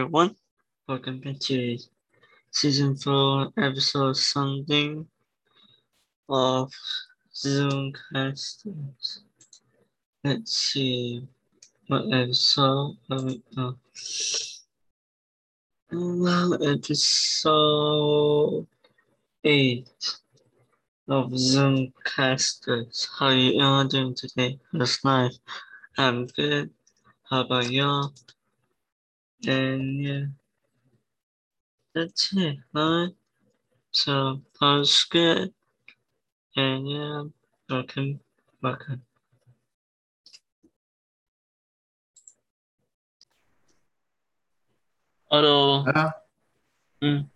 everyone. Welcome back to season four, episode something of Zoomcasters. Let's see what episode are we. Well, episode eight of Zoomcasters. How are you all doing today? How's life? I'm good. How about y'all? And yeah, that's it, alright? So, all's good. And yeah, welcome, welcome. Hello. Ja, Mm.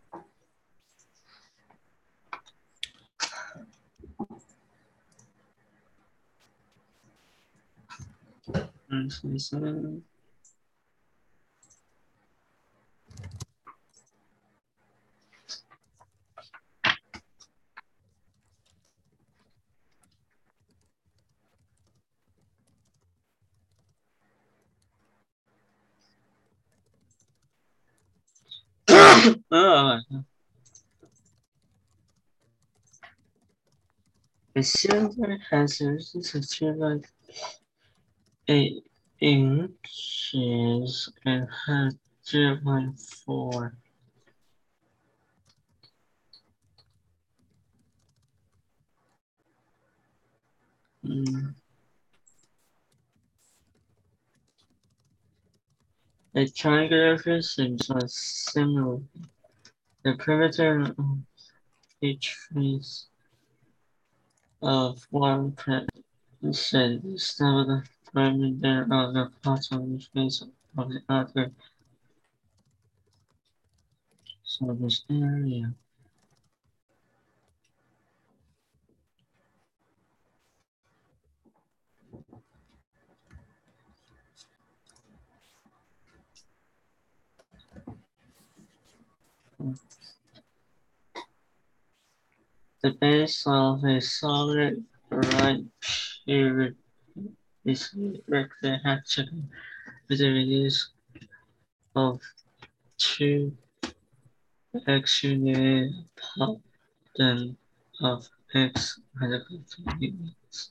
Mm, Ah. The silver has a resistance like eight inches and has zero point four. Mm. The triangular prisms are similar. The perimeter of each face of one percent is now the perimeter of the bottom face of the other. So this area. The base of a solid right period is rectangular with a radius of two x unit pattern of x units.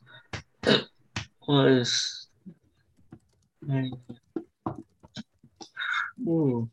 What is Ooh.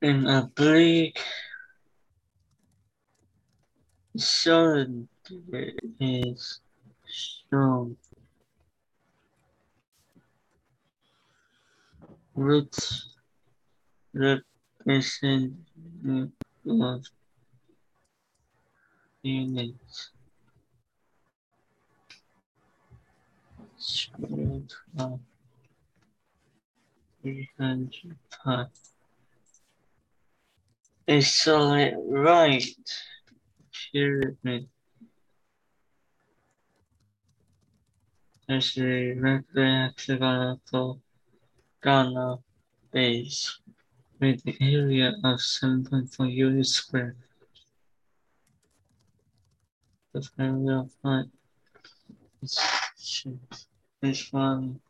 An oblique cylinder is shown with representation of units. Square of 300 A solid right. Pyramid is a rectangular Ghana base. With the area of 7.4 units square. The family of height is is one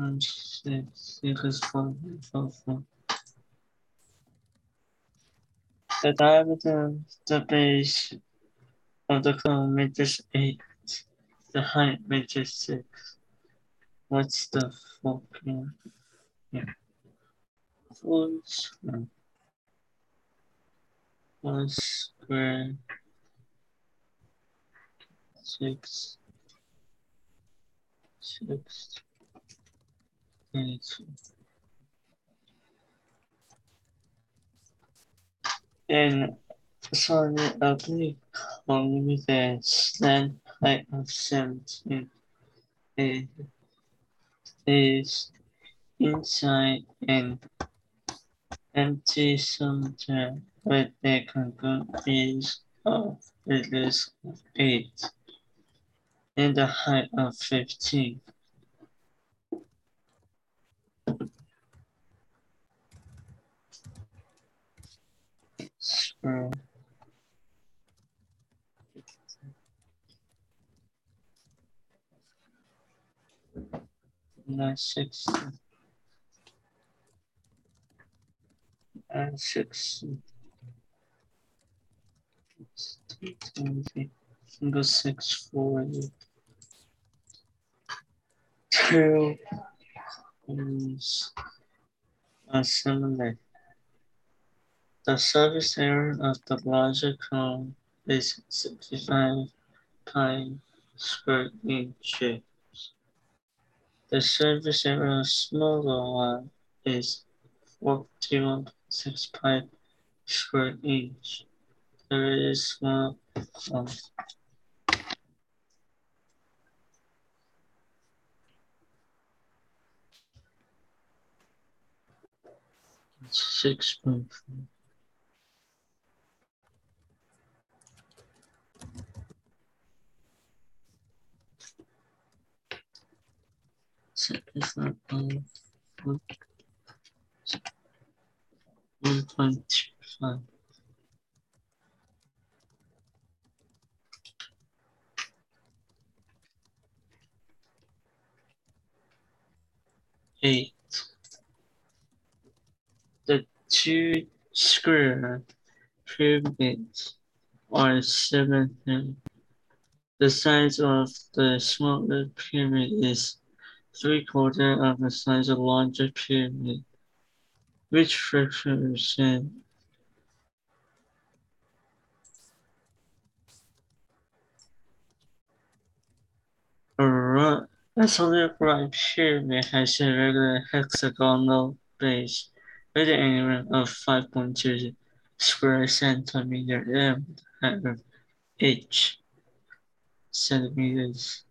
and the six for, for. The diameter of the base of the cone meters 8, the height meters 6. What's the fork here? Yeah. Four no. 1 square 6 6 Right. And sorry, uh, please only me this. Then I have sent in it is inside and empty cylinder with a concrete piece of at least eight and the height of 15. Scroll. Nine six and six single six four two is assembly. The surface area of the larger cone is 65 pi square inches. The surface area of the smaller one is 41.6 pi square inch. There is one of six point four. Second one one point five. Eight. The two square pyramids are seven. The size of the smaller pyramid is three quarter of the size of larger pyramid, which represent a right, a solid right pyramid has a regular hexagonal base with an area of 5.2 square centimeter and height each centimeters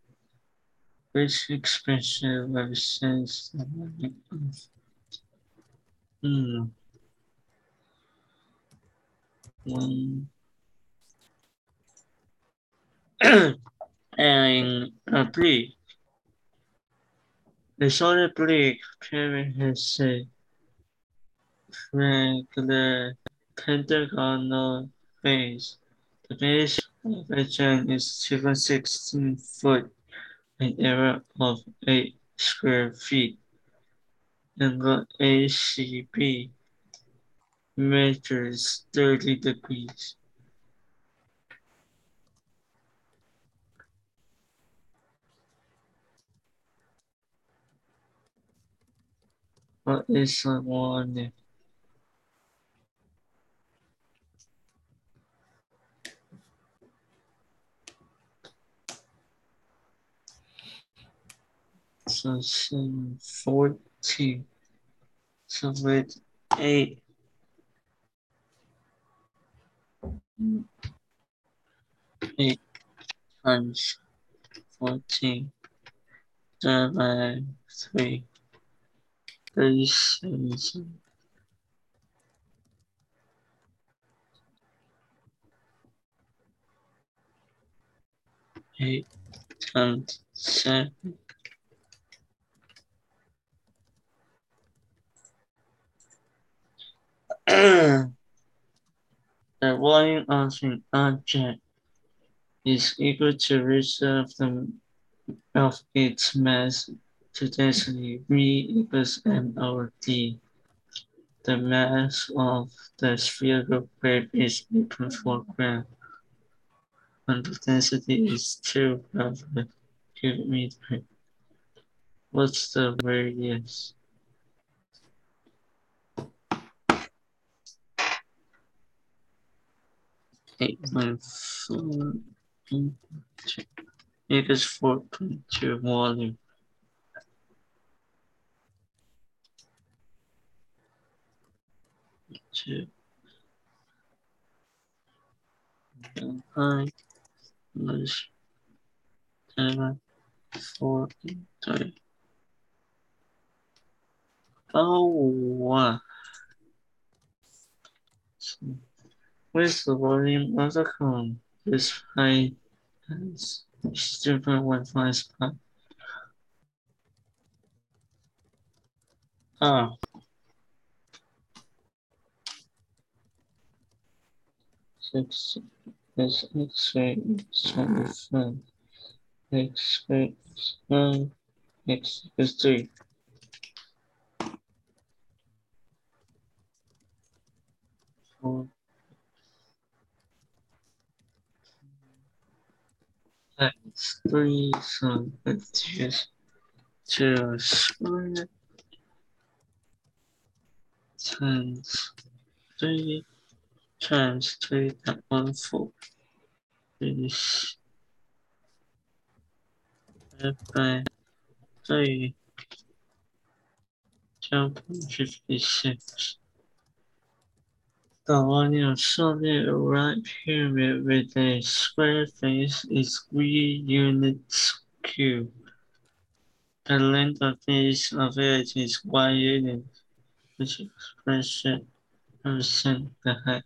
which expression the meaning of hmm. one and oblique. The solid oblique pyramid has said a regular pentagonal base. The base of the giant is 216 foot an area of 8 square feet. Angle ACB measures 30 degrees. What is the one? 2014 so with 8 8 times 14 divided by 3 37 eight times seven the volume of an object is equal to root of the of its mass to density V equals m over d. The mass of the spherical grape is 8.4 gram, and the density is 2 grams per cubic meter. What's the radius? Eight point four equals four point two volume. Two. Height plus seven four three. Oh wow. Is the volume of the cone? This height is 0.15 pi. Ah. Six is X-ray seven. X-ray nine. X is three. Four. X three so let's just two square times three times three that one four is by three jump fifty six. The of solid right pyramid with a square face is three units cubed. The length of each of it is one unit, which expression represents the height.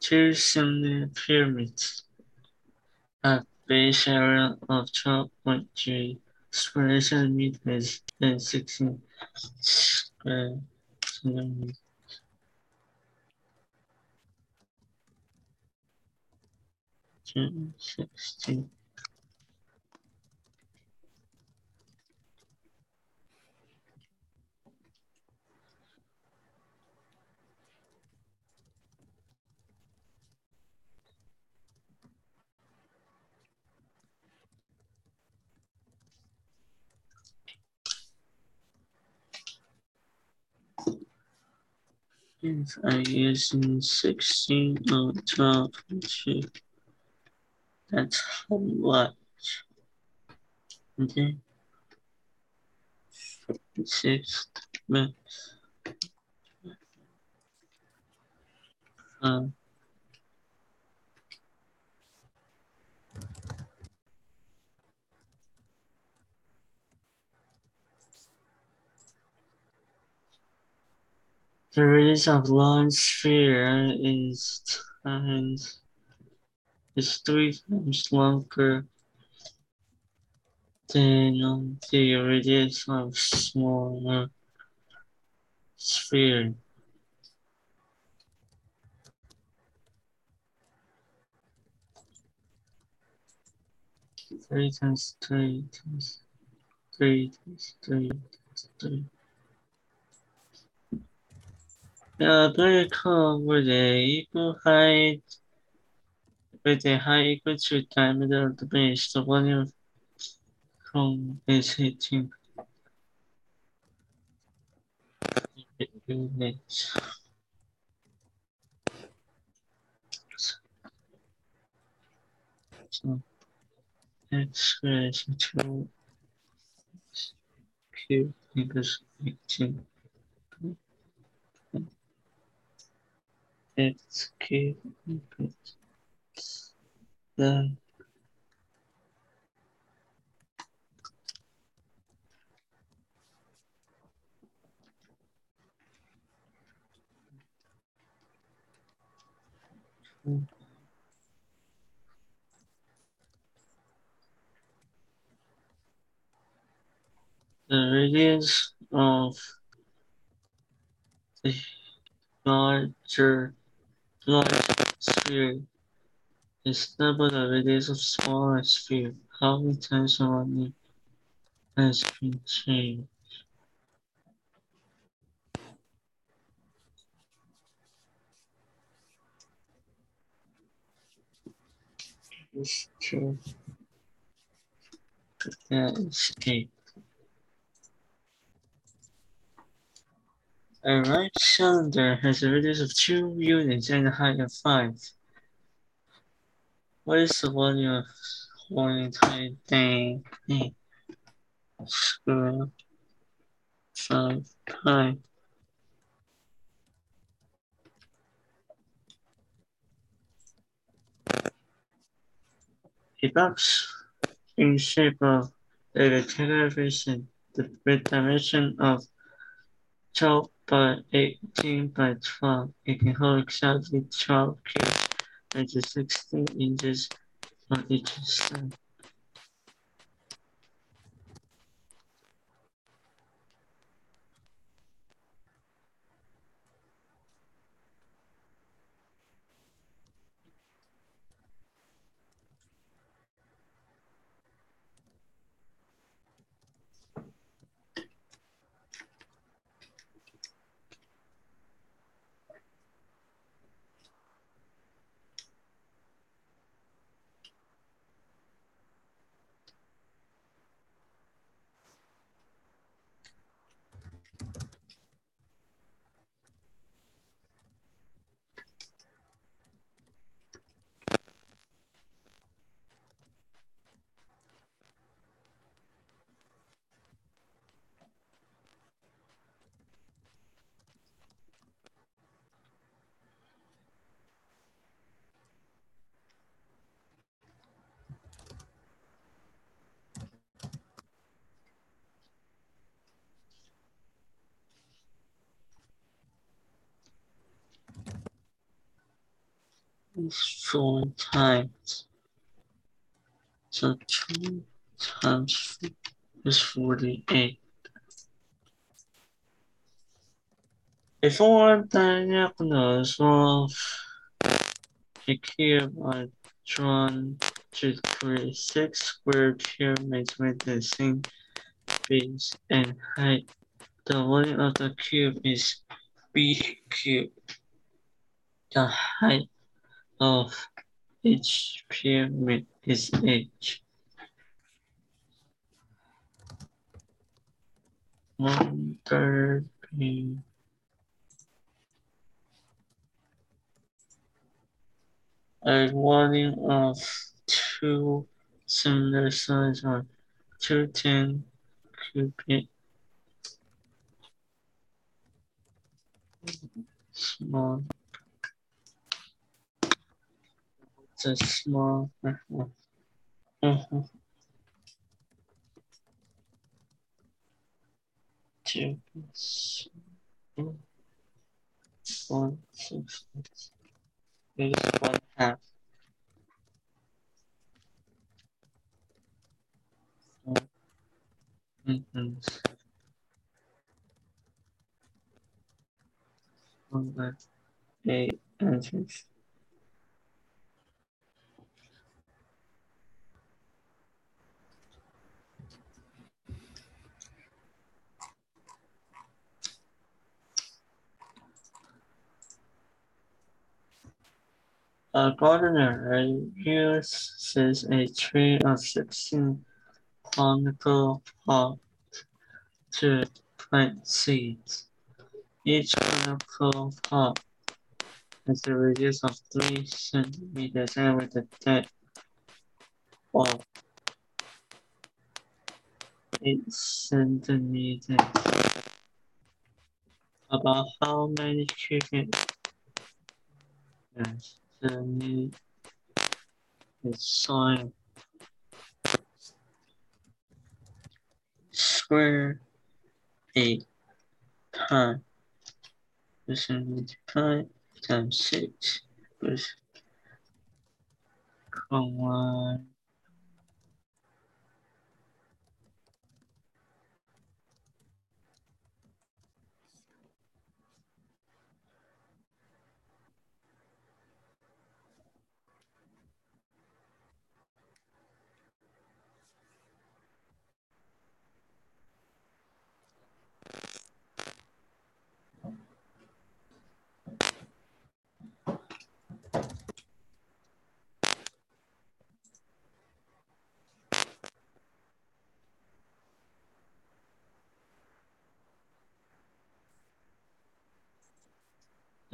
Two similar pyramids have base area of 12.3 square centimeters and 16 square uh, centimeters. Sixteen. I using 16 or 12, two, that's how much. Okay. Six, max. Uh, The radius of large sphere is times is three times longer than the radius of smaller sphere. Three times three times three times three times three. The curve with a equal height with a height equal to diameter of the base. The volume from is 18 units. So x squared is 2 cube equals 18. Cube equals the the radius of the larger large sphere is double the radius of smaller sphere. How many times volume has been changed? It's true. That is eight. A right cylinder has a radius of two units and a height of five. What is the volume of one entire thing? Square five pi. A box in shape of a version the dimension of 12 by 18 by 12. It can hold exactly 12 cubes, which is 16 inches on each side. four times. So two times is 48. If one want diagonals of the cube I drawn to create six square cubes with the same base and height, the volume of the cube is b cubed. The height of each pyramid is h. One third being a volume of two similar size or two ten cubic small a small -huh. two one six is one half mm -hmm. one eight answers A gardener uses a tray of 16 conical pots to plant seeds. Each conical pot has a radius of 3 centimeters and with a depth of 8 centimeters. About how many cubic yes the new soil square eight pi percent pi times six plus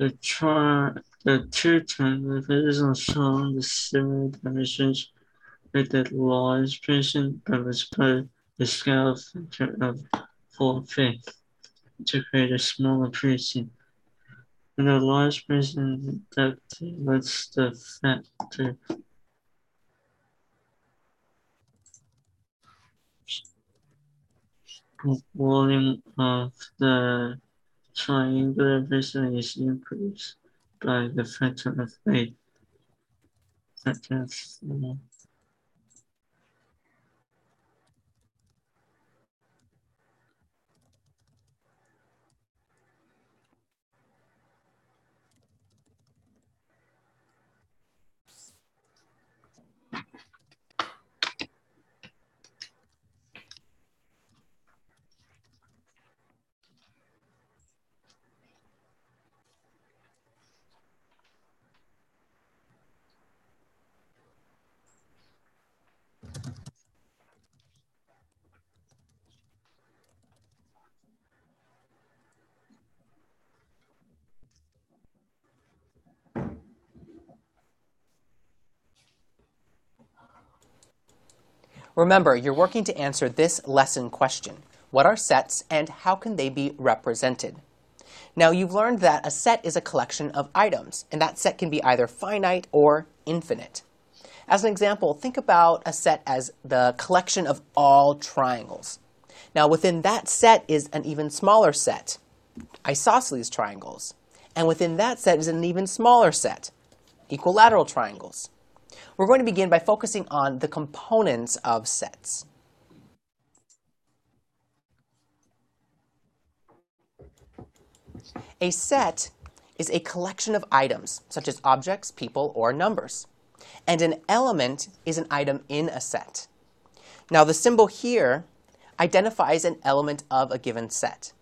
The chart, the two triangles are shown the similar dimensions with the large person by the scale factor of four-fifths to create a smaller person. And the large person deducted what's the factor volume of the triangular version is increased by the factor of A. Factor of, uh, Remember, you're working to answer this lesson question. What are sets and how can they be represented? Now, you've learned that a set is a collection of items, and that set can be either finite or infinite. As an example, think about a set as the collection of all triangles. Now, within that set is an even smaller set, isosceles triangles. And within that set is an even smaller set, equilateral triangles. We're going to begin by focusing on the components of sets. A set is a collection of items, such as objects, people, or numbers. And an element is an item in a set. Now, the symbol here identifies an element of a given set.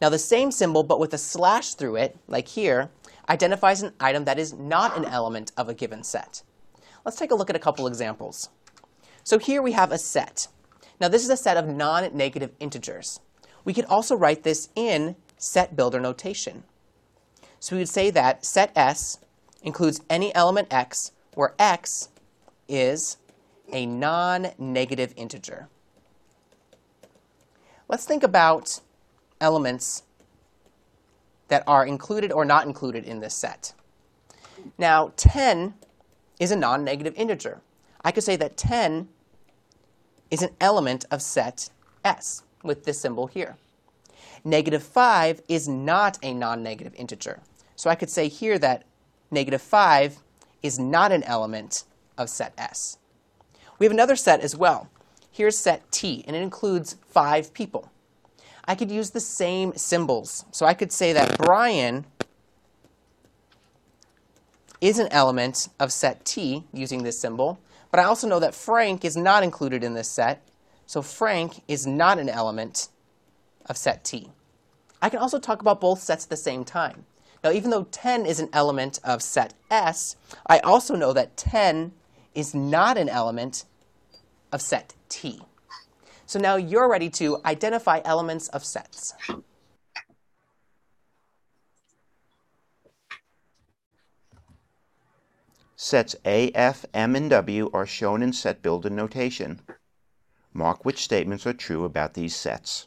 Now, the same symbol, but with a slash through it, like here, identifies an item that is not an element of a given set. Let's take a look at a couple examples. So here we have a set. Now this is a set of non-negative integers. We could also write this in set builder notation. So we would say that set S includes any element x where x is a non-negative integer. Let's think about elements that are included or not included in this set. Now, 10 is a non-negative integer. I could say that 10 is an element of set S with this symbol here. Negative 5 is not a non-negative integer. So I could say here that negative 5 is not an element of set S. We have another set as well. Here's set T, and it includes five people. I could use the same symbols. So I could say that Brian is an element of set T using this symbol, but I also know that Frank is not included in this set, so Frank is not an element of set T. I can also talk about both sets at the same time. Now, even though 10 is an element of set S, I also know that 10 is not an element of set T. So now you're ready to identify elements of sets. Sets A, F, M, and W are shown in set builder notation. Mark which statements are true about these sets.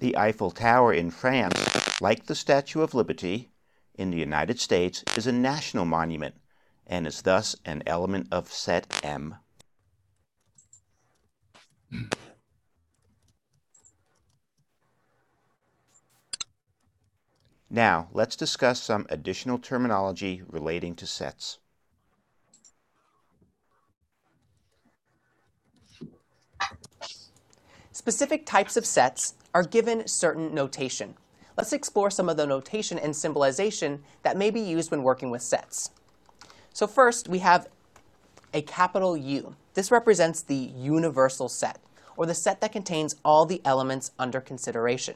The Eiffel Tower in France, like the Statue of Liberty, in the United States is a national monument and is thus an element of set M. Now, let's discuss some additional terminology relating to sets. Specific types of sets are given certain notation let's explore some of the notation and symbolization that may be used when working with sets. So first, we have a capital U. This represents the universal set, or the set that contains all the elements under consideration.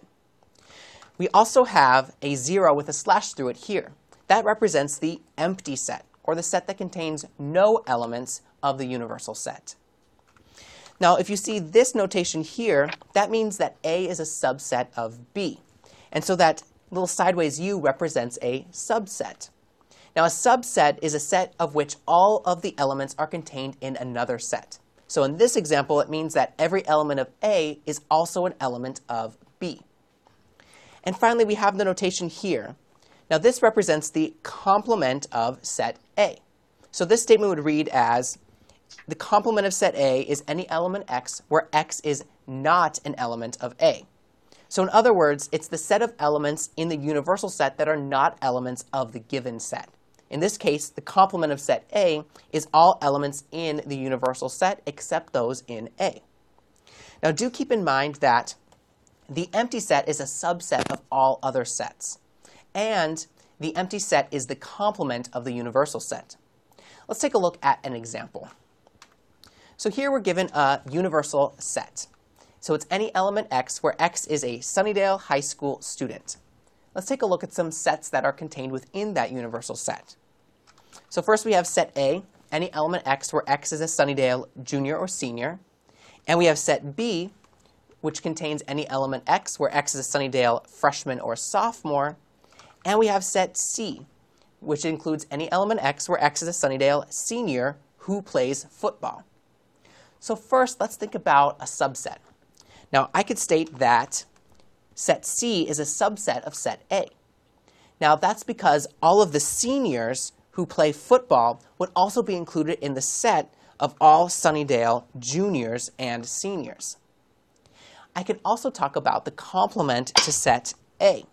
We also have a zero with a slash through it here. That represents the empty set, or the set that contains no elements of the universal set. Now, if you see this notation here, that means that A is a subset of B. And so that little sideways U represents a subset. Now, a subset is a set of which all of the elements are contained in another set. So in this example, it means that every element of A is also an element of B. And finally, we have the notation here. Now this represents the complement of set A. So this statement would read as the complement of set A is any element x where x is not an element of A. So in other words, it's the set of elements in the universal set that are not elements of the given set. In this case, the complement of set A is all elements in the universal set except those in A. Now do keep in mind that the empty set is a subset of all other sets. And the empty set is the complement of the universal set. Let's take a look at an example. So here we're given a universal set. So it's any element x where x is a Sunnydale High School student. Let's take a look at some sets that are contained within that universal set. So first we have set A, any element x where x is a Sunnydale junior or senior. And we have set B, which contains any element x where x is a Sunnydale freshman or sophomore. And we have set C, which includes any element x where x is a Sunnydale senior who plays football. So first, let's think about a subset. Now, I could state that set C is a subset of set A. Now, that's because all of the seniors who play football would also be included in the set of all Sunnydale juniors and seniors. I could also talk about the complement to set A.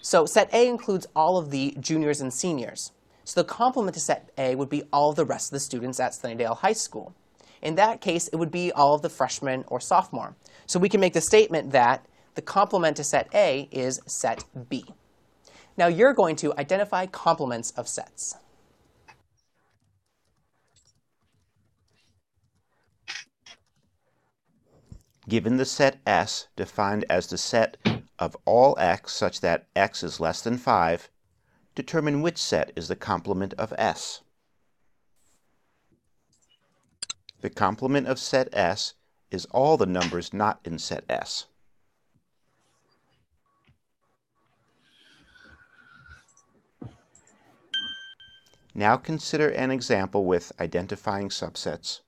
So set A includes all of the juniors and seniors. So the complement to set A would be all of the rest of the students at Sunnydale High School. In that case, it would be all of the freshmen or sophomore. So we can make the statement that the complement to set A is set B. Now you're going to identify complements of sets. Given the set S defined as the set of all x such that x is less than 5, determine which set is the complement of S. The complement of set S is all the numbers not in set S. Now consider an example with identifying subsets.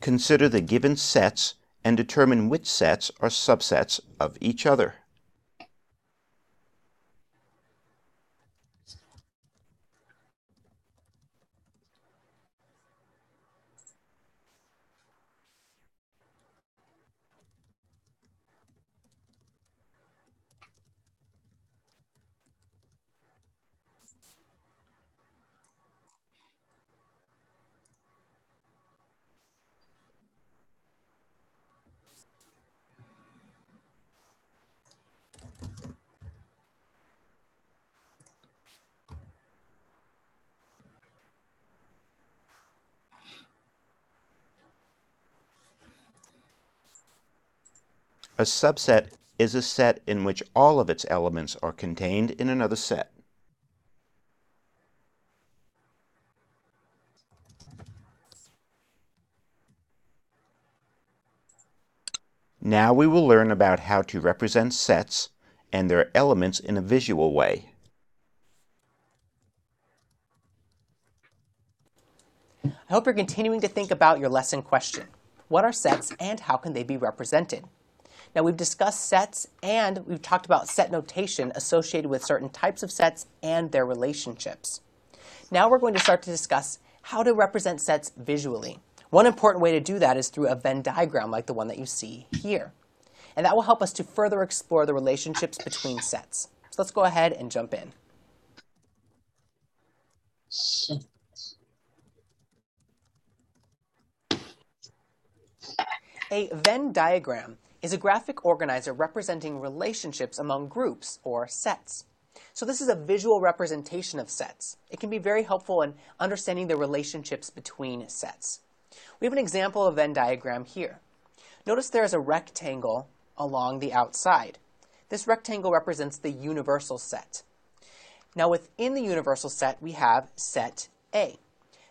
Consider the given sets and determine which sets are subsets of each other. A subset is a set in which all of its elements are contained in another set. Now we will learn about how to represent sets and their elements in a visual way. I hope you're continuing to think about your lesson question. What are sets and how can they be represented? Now we've discussed sets and we've talked about set notation associated with certain types of sets and their relationships. Now we're going to start to discuss how to represent sets visually. One important way to do that is through a Venn diagram like the one that you see here. And that will help us to further explore the relationships between sets. So let's go ahead and jump in. A Venn diagram is a graphic organizer representing relationships among groups or sets. So this is a visual representation of sets. It can be very helpful in understanding the relationships between sets. We have an example of Venn diagram here. Notice there is a rectangle along the outside. This rectangle represents the universal set. Now within the universal set, we have set A.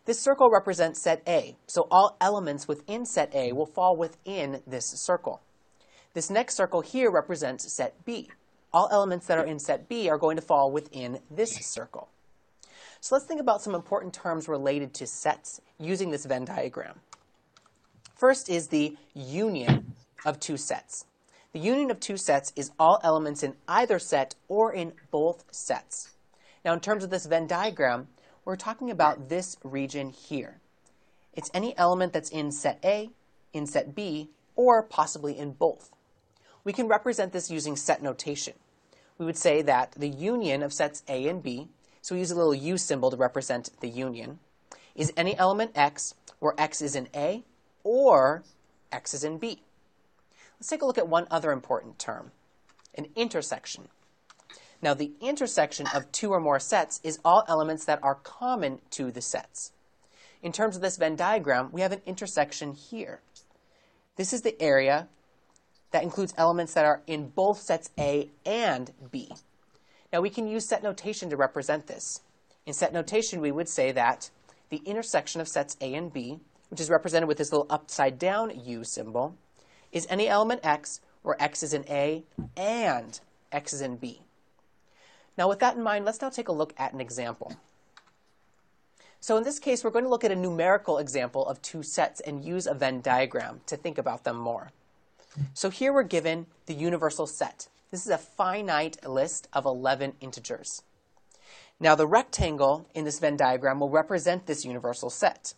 This circle represents set A, so all elements within set A will fall within this circle. This next circle here represents set B. All elements that are in set B are going to fall within this circle. So let's think about some important terms related to sets using this Venn diagram. First is the union of two sets. The union of two sets is all elements in either set or in both sets. Now, in terms of this Venn diagram, we're talking about this region here. It's any element that's in set A, in set B, or possibly in both. We can represent this using set notation. We would say that the union of sets A and B, so we use a little U symbol to represent the union, is any element X where X is in A or X is in B. Let's take a look at one other important term, an intersection. Now, the intersection of two or more sets is all elements that are common to the sets. In terms of this Venn diagram, we have an intersection here. This is the area that includes elements that are in both sets A and B. Now, we can use set notation to represent this. In set notation, we would say that the intersection of sets A and B, which is represented with this little upside down U symbol, is any element X where X is in A and X is in B. Now, with that in mind, let's now take a look at an example. So in this case, we're going to look at a numerical example of two sets and use a Venn diagram to think about them more. So here we're given the universal set. This is a finite list of 11 integers. Now the rectangle in this Venn diagram will represent this universal set.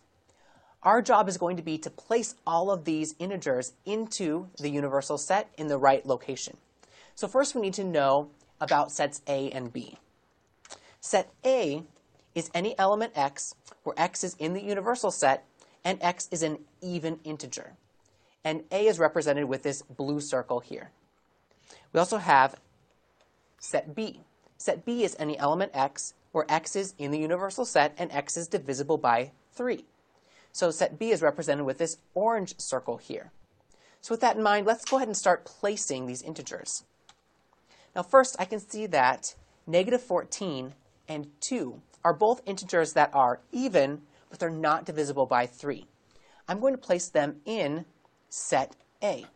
Our job is going to be to place all of these integers into the universal set in the right location. So first we need to know about sets A and B. Set A is any element x where x is in the universal set and x is an even integer. And A is represented with this blue circle here. We also have set B. Set B is any element x where x is in the universal set and x is divisible by 3. So set B is represented with this orange circle here. So with that in mind, let's go ahead and start placing these integers. Now first, I can see that negative 14 and 2 are both integers that are even, but they're not divisible by 3. I'm going to place them in set A.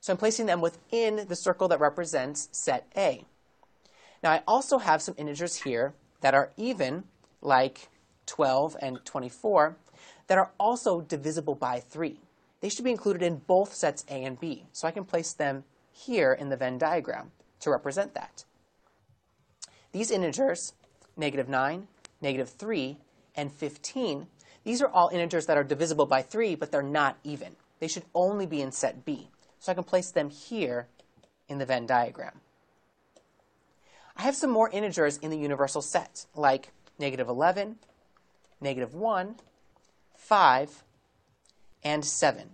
So I'm placing them within the circle that represents set A. Now I also have some integers here that are even, like 12 and 24, that are also divisible by 3. They should be included in both sets A and B, so I can place them here in the Venn diagram to represent that. These integers, negative 9, negative 3, and 15, these are all integers that are divisible by 3, but they're not even. They should only be in set B. So I can place them here in the Venn diagram. I have some more integers in the universal set, like negative 11, negative 1, 5, and 7.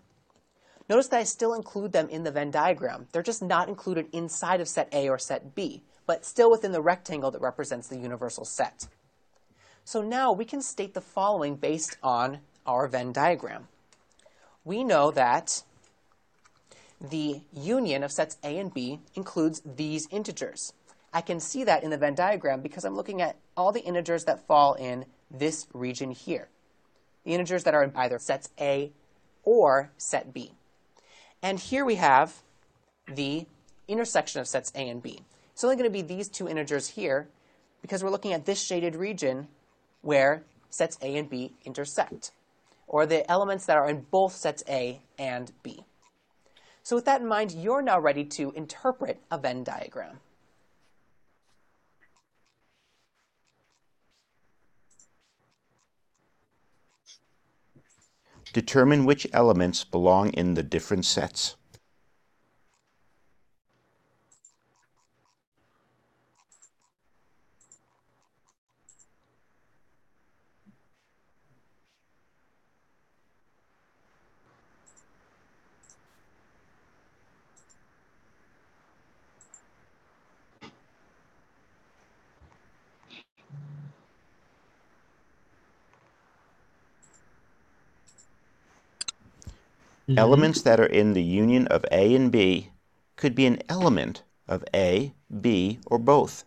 Notice that I still include them in the Venn diagram. They're just not included inside of set A or set B, but still within the rectangle that represents the universal set. So now we can state the following based on our Venn diagram. We know that the union of sets A and B includes these integers. I can see that in the Venn diagram because I'm looking at all the integers that fall in this region here. The integers that are in either sets A or set B. And here we have the intersection of sets A and B. It's only going to be these two integers here because we're looking at this shaded region where sets A and B intersect, or the elements that are in both sets A and B. So with that in mind, you're now ready to interpret a Venn diagram. Determine which elements belong in the different sets. Mhm. Elements that are in the union of A and B could be an element of A, B, or both.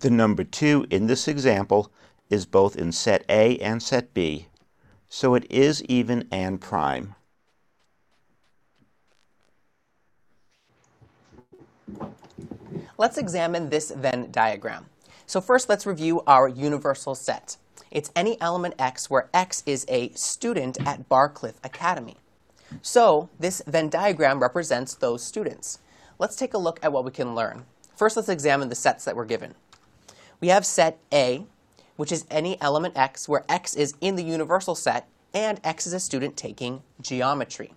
The number 2 in this example is both in set A and set B, so it is even and prime. Let's examine this Venn diagram. So first, let's review our universal set. It's any element x where x is a student at Barcliff Academy. So this Venn diagram represents those students. Let's take a look at what we can learn. First, let's examine the sets that we're given. We have set A, which is any element x where x is in the universal set and x is a student taking geometry.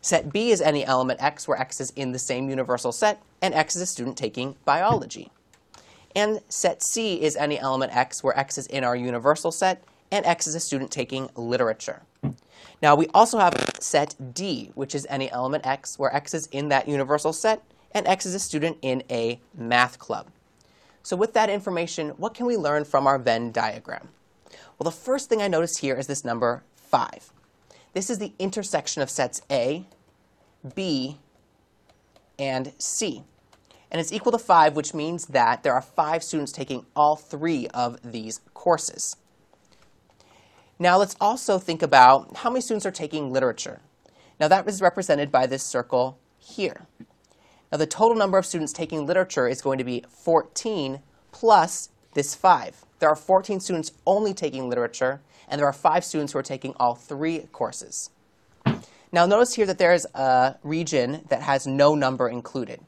Set B is any element x where x is in the same universal set and x is a student taking biology. And set C is any element x where x is in our universal set and x is a student taking literature. Now we also have set D, which is any element x where x is in that universal set and x is a student in a math club. So with that information, what can we learn from our Venn diagram? Well, the first thing I notice here is this number 5. This is the intersection of sets A, B, and C. And it's equal to 5, which means that there are 5 students taking all three of these courses. Now let's also think about how many students are taking literature. Now that is represented by this circle here. Now the total number of students taking literature is going to be 14 plus this 5. There are 14 students only taking literature, and there are 5 students who are taking all three courses. Now notice here that there is a region that has no number included.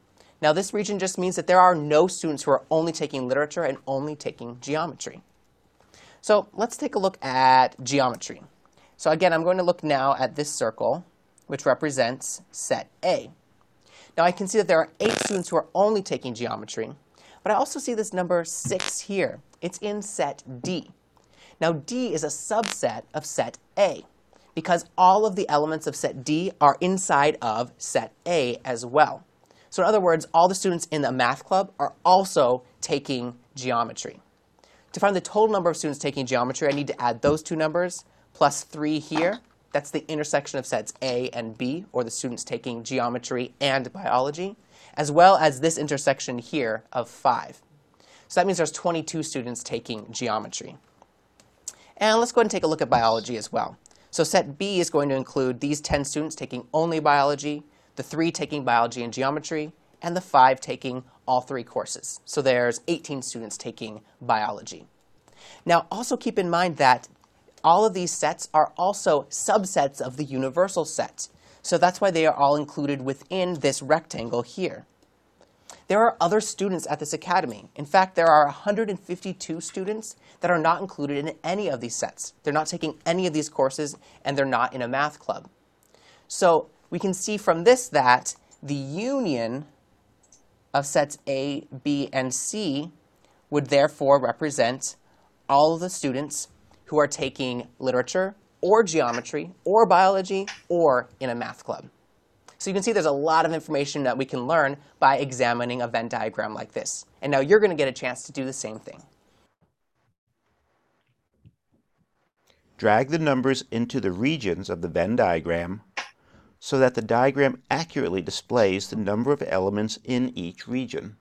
Now this region just means that there are no students who are only taking literature and only taking geometry. So let's take a look at geometry. So again, I'm going to look now at this circle, which represents set A. Now I can see that there are eight students who are only taking geometry, but I also see this number 6 here. It's in set D. Now D is a subset of set A because all of the elements of set D are inside of set A as well. So in other words, all the students in the math club are also taking geometry. To find the total number of students taking geometry, I need to add those two numbers plus 3 here. That's the intersection of sets A and B, or the students taking geometry and biology, as well as this intersection here of 5. So that means there's 22 students taking geometry. And let's go ahead and take a look at biology as well. So set B is going to include these 10 students taking only biology, the 3 taking biology and geometry, and the 5 taking all three courses. So there's 18 students taking biology. Now also keep in mind that all of these sets are also subsets of the universal set. So that's why they are all included within this rectangle here. There are other students at this academy. In fact, there are 152 students that are not included in any of these sets. They're not taking any of these courses, and they're not in a math club. So we can see from this that the union of sets A, B, and C would therefore represent all of the students who are taking literature or geometry or biology or in a math club. So you can see there's a lot of information that we can learn by examining a Venn diagram like this. And now you're going to get a chance to do the same thing. Drag the numbers into the regions of the Venn diagram so that the diagram accurately displays the number of elements in each region.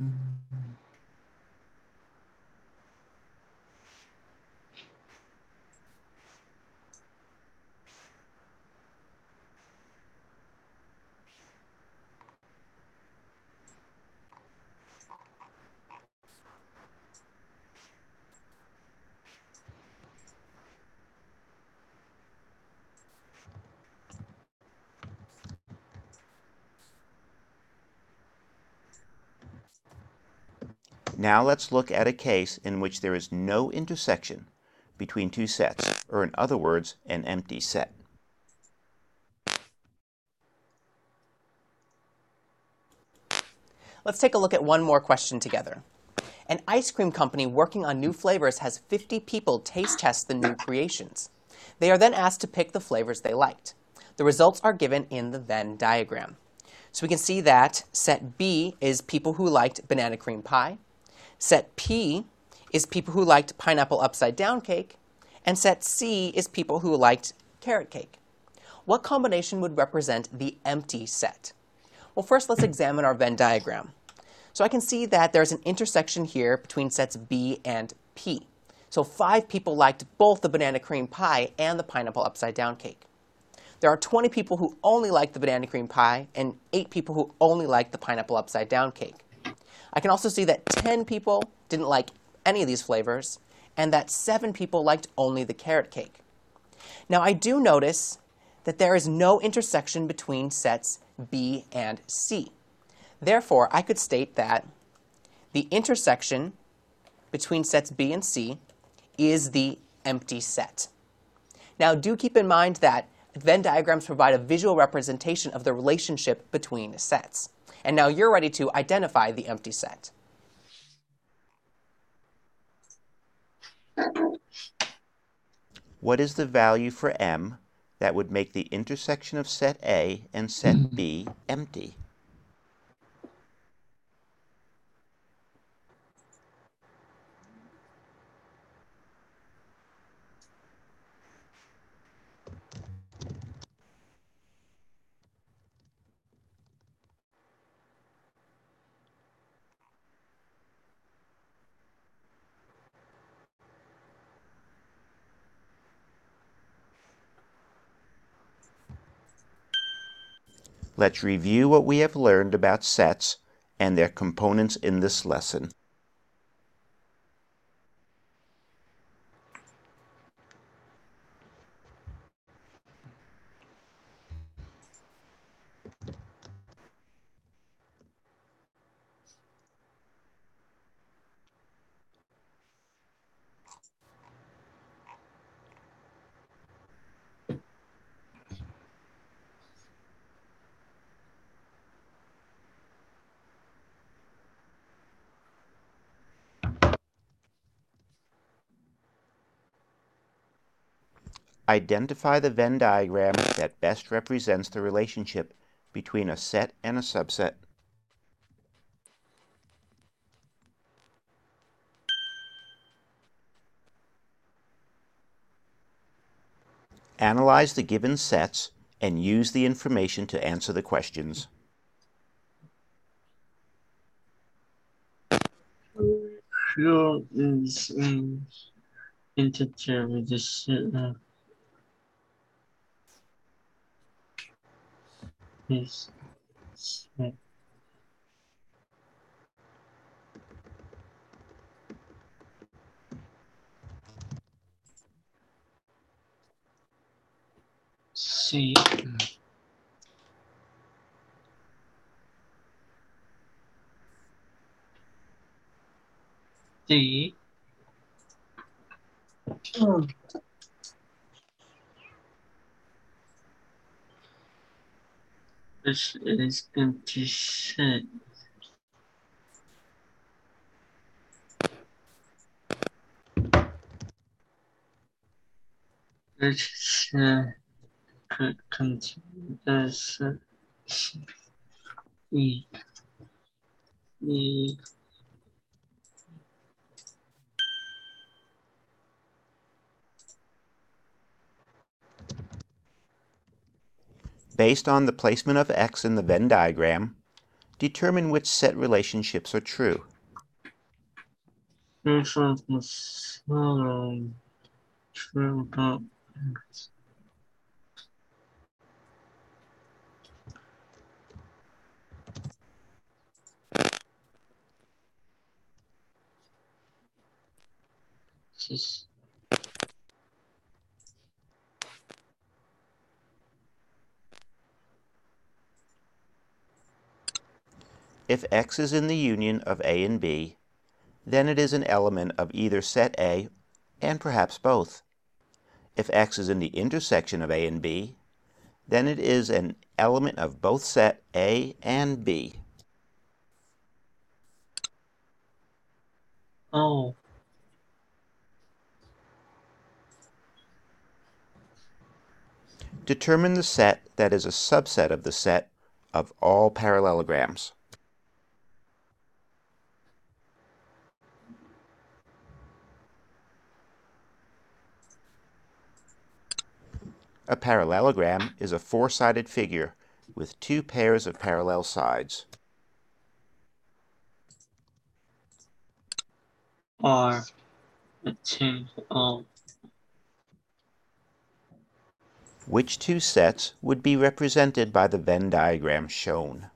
Mm-hmm. Now let's look at a case in which there is no intersection between two sets, or in other words, an empty set. Let's take a look at one more question together. An ice cream company working on new flavors has 50 people taste test the new creations. They are then asked to pick the flavors they liked. The results are given in the Venn diagram. So we can see that set B is people who liked banana cream pie, Set P is people who liked pineapple upside down cake, and set C is people who liked carrot cake. What combination would represent the empty set? Well, first let's examine our Venn diagram. So I can see that there's an intersection here between sets B and P. So five people liked both the banana cream pie and the pineapple upside down cake. There are 20 people who only liked the banana cream pie and 8 people who only liked the pineapple upside down cake. I can also see that 10 people didn't like any of these flavors, and that 7 people liked only the carrot cake. Now, I do notice that there is no intersection between sets B and C. Therefore, I could state that the intersection between sets B and C is the empty set. Now, do keep in mind that Venn diagrams provide a visual representation of the relationship between sets. And now you're ready to identify the empty set. What is the value for m that would make the intersection of set A and set B empty? Let's review what we have learned about sets and their components in this lesson. Identify the Venn diagram that best represents the relationship between a set and a subset. Analyze the given sets and use the information to answer the questions. Who is um, integer with set Yes. Right. C. D. Oh. This is empty set. This uh, could continue as uh. Based on the placement of x in the Venn diagram, Determine which set relationships are true. If X is in the union of A and B, then it is an element of either set A and perhaps both. If X is in the intersection of A and B, then it is an element of both set A and B. oh Determine the set that is a subset of the set of all parallelograms. A parallelogram is a four-sided figure with two pairs of parallel sides. are Which two sets would be represented by the Venn diagram shown?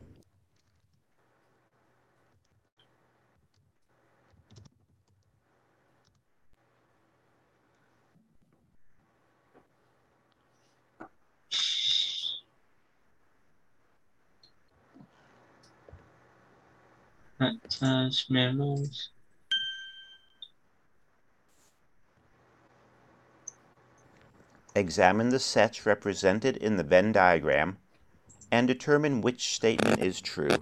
Examine the sets represented in the Venn diagram and determine which statement is true.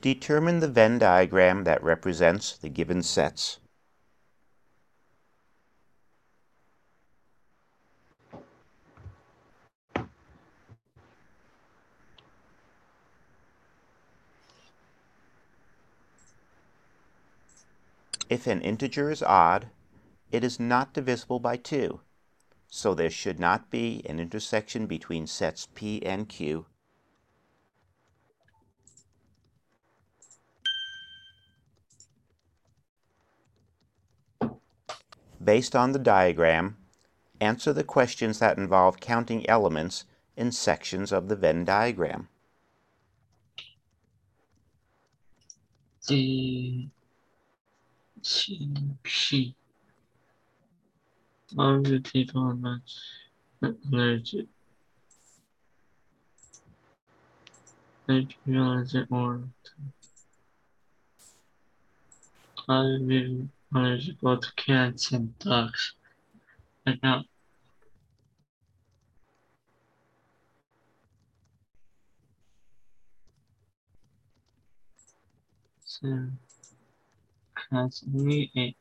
Determine the Venn diagram that represents the given sets. If an integer is odd, it is not divisible by 2, so there should not be an intersection between sets P and Q. Based on the diagram, answer the questions that involve counting elements in sections of the Venn diagram. The TP of the people much allergic. Like allergic or are you allergic to cats and dogs? Like now. So cats only eight.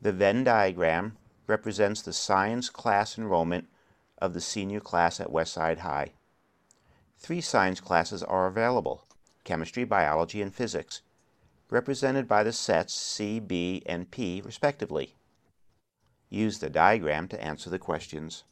The Venn diagram represents the science class enrollment of the senior class at Westside High. Three science classes are available, chemistry, biology, and physics, represented by the sets C, B, and P respectively. Use the diagram to answer the questions.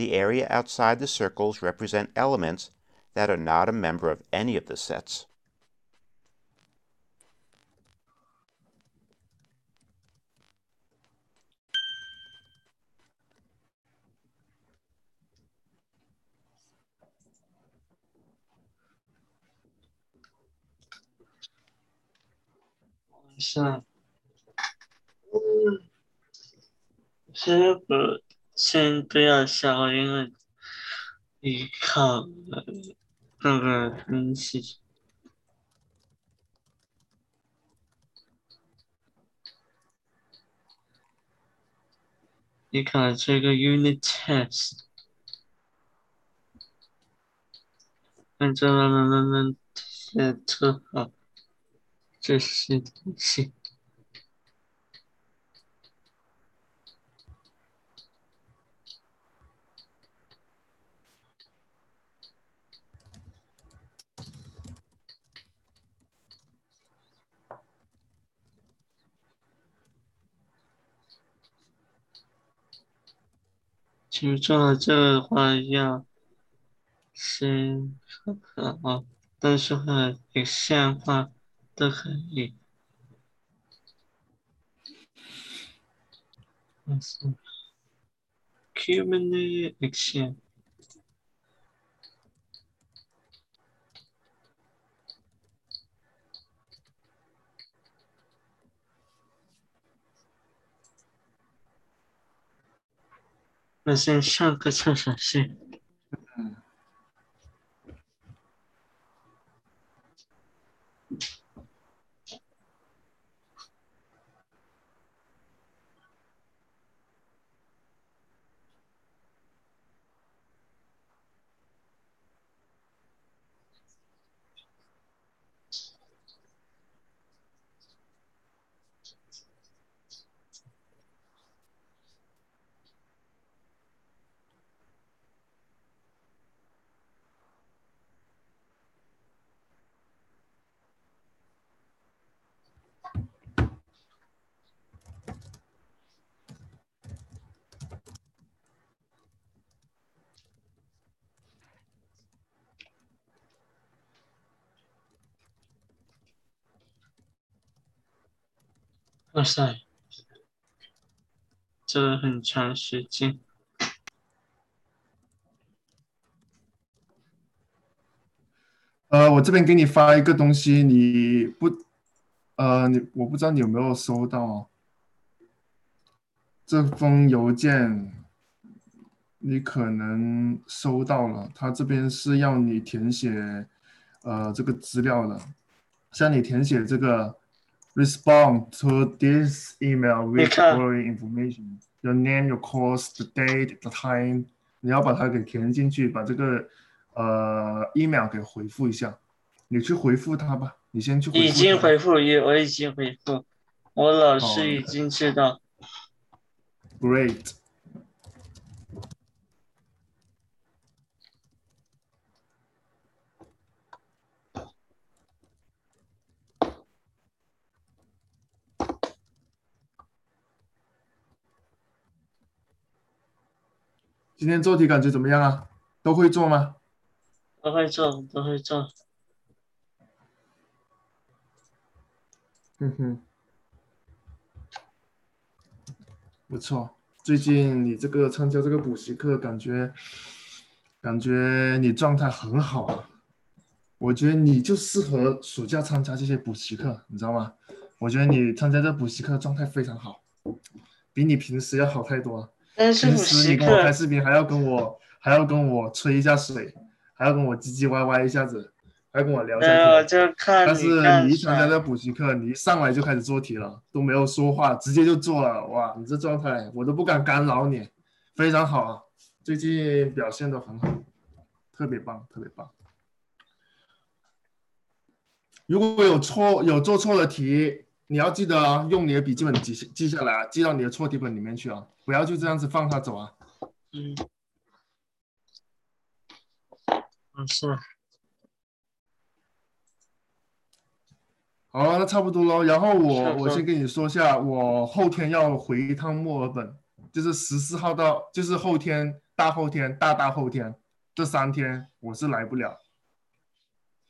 The area outside the circles represent elements that are not a member of any of the sets. Awesome. 先不要笑，因为你看那个东西。你看这个 unit test，按照慢慢慢慢写出好这些东西。你做这个的话要先看看啊但是会有现话都可以。嗯是。面的那些那先上个厕所去。哇塞，这很长时间。呃，我这边给你发一个东西，你不，呃，你我不知道你有没有收到这封邮件，你可能收到了，他这边是要你填写，呃，这个资料的，像你填写这个。Respond to this email with following information: your name, your course, the date, the time. 你要把它给填进去，把这个呃 email 给回复一下。你去回复他吧，你先去。已经回复，已我已经回复，我老师已经知道。Great. 今天做题感觉怎么样啊？都会做吗？都会做，都会做。嗯哼，不错。最近你这个参加这个补习课，感觉感觉你状态很好啊。我觉得你就适合暑假参加这些补习课，你知道吗？我觉得你参加这补习课状态非常好，比你平时要好太多。平时你跟我开视频还要跟我还要跟我吹一下水，还要跟我唧唧歪歪一下子，还要跟我聊一下天。但是你一参加这补习课，你一上来就开始做题了，都没有说话，直接就做了。哇，你这状态我都不敢干扰你，非常好啊！最近表现的很好，特别棒，特别棒。如果有错有做错的题。你要记得啊，用你的笔记本记记下来啊，记到你的错题本里面去啊，不要就这样子放他走啊。嗯，嗯是。好，那差不多喽。然后我我先跟你说下，我后天要回一趟墨尔本，就是十四号到，就是后天、大后天、大大后天这三天我是来不了。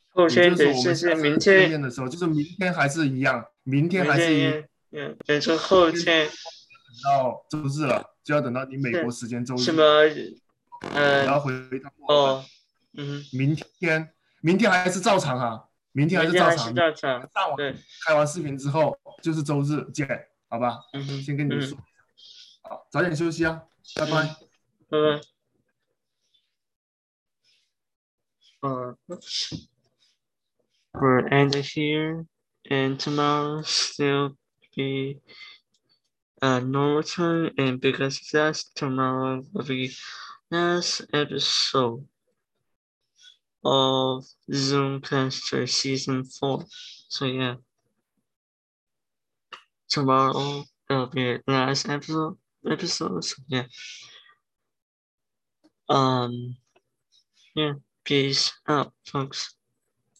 后天得是是明天的时候，就是明天还是一样。明天还是嗯，等成后天，到周日了，就要等到你美国时间周日。什么？嗯，然后回一趟哦，嗯，明天明天还是照常啊，明天还是照常。照常。上网对，开完视频之后就是周日见，好吧？嗯哼，先跟你嗯说，好，早点休息啊，拜拜。拜拜。Uh, we're end here, and tomorrow still be uh normal time, and because that, tomorrow will be last episode of Zoom Zoomcaster season four. So yeah, tomorrow will be last episode. Episode. So yeah. Um. Yeah. Peace out, folks.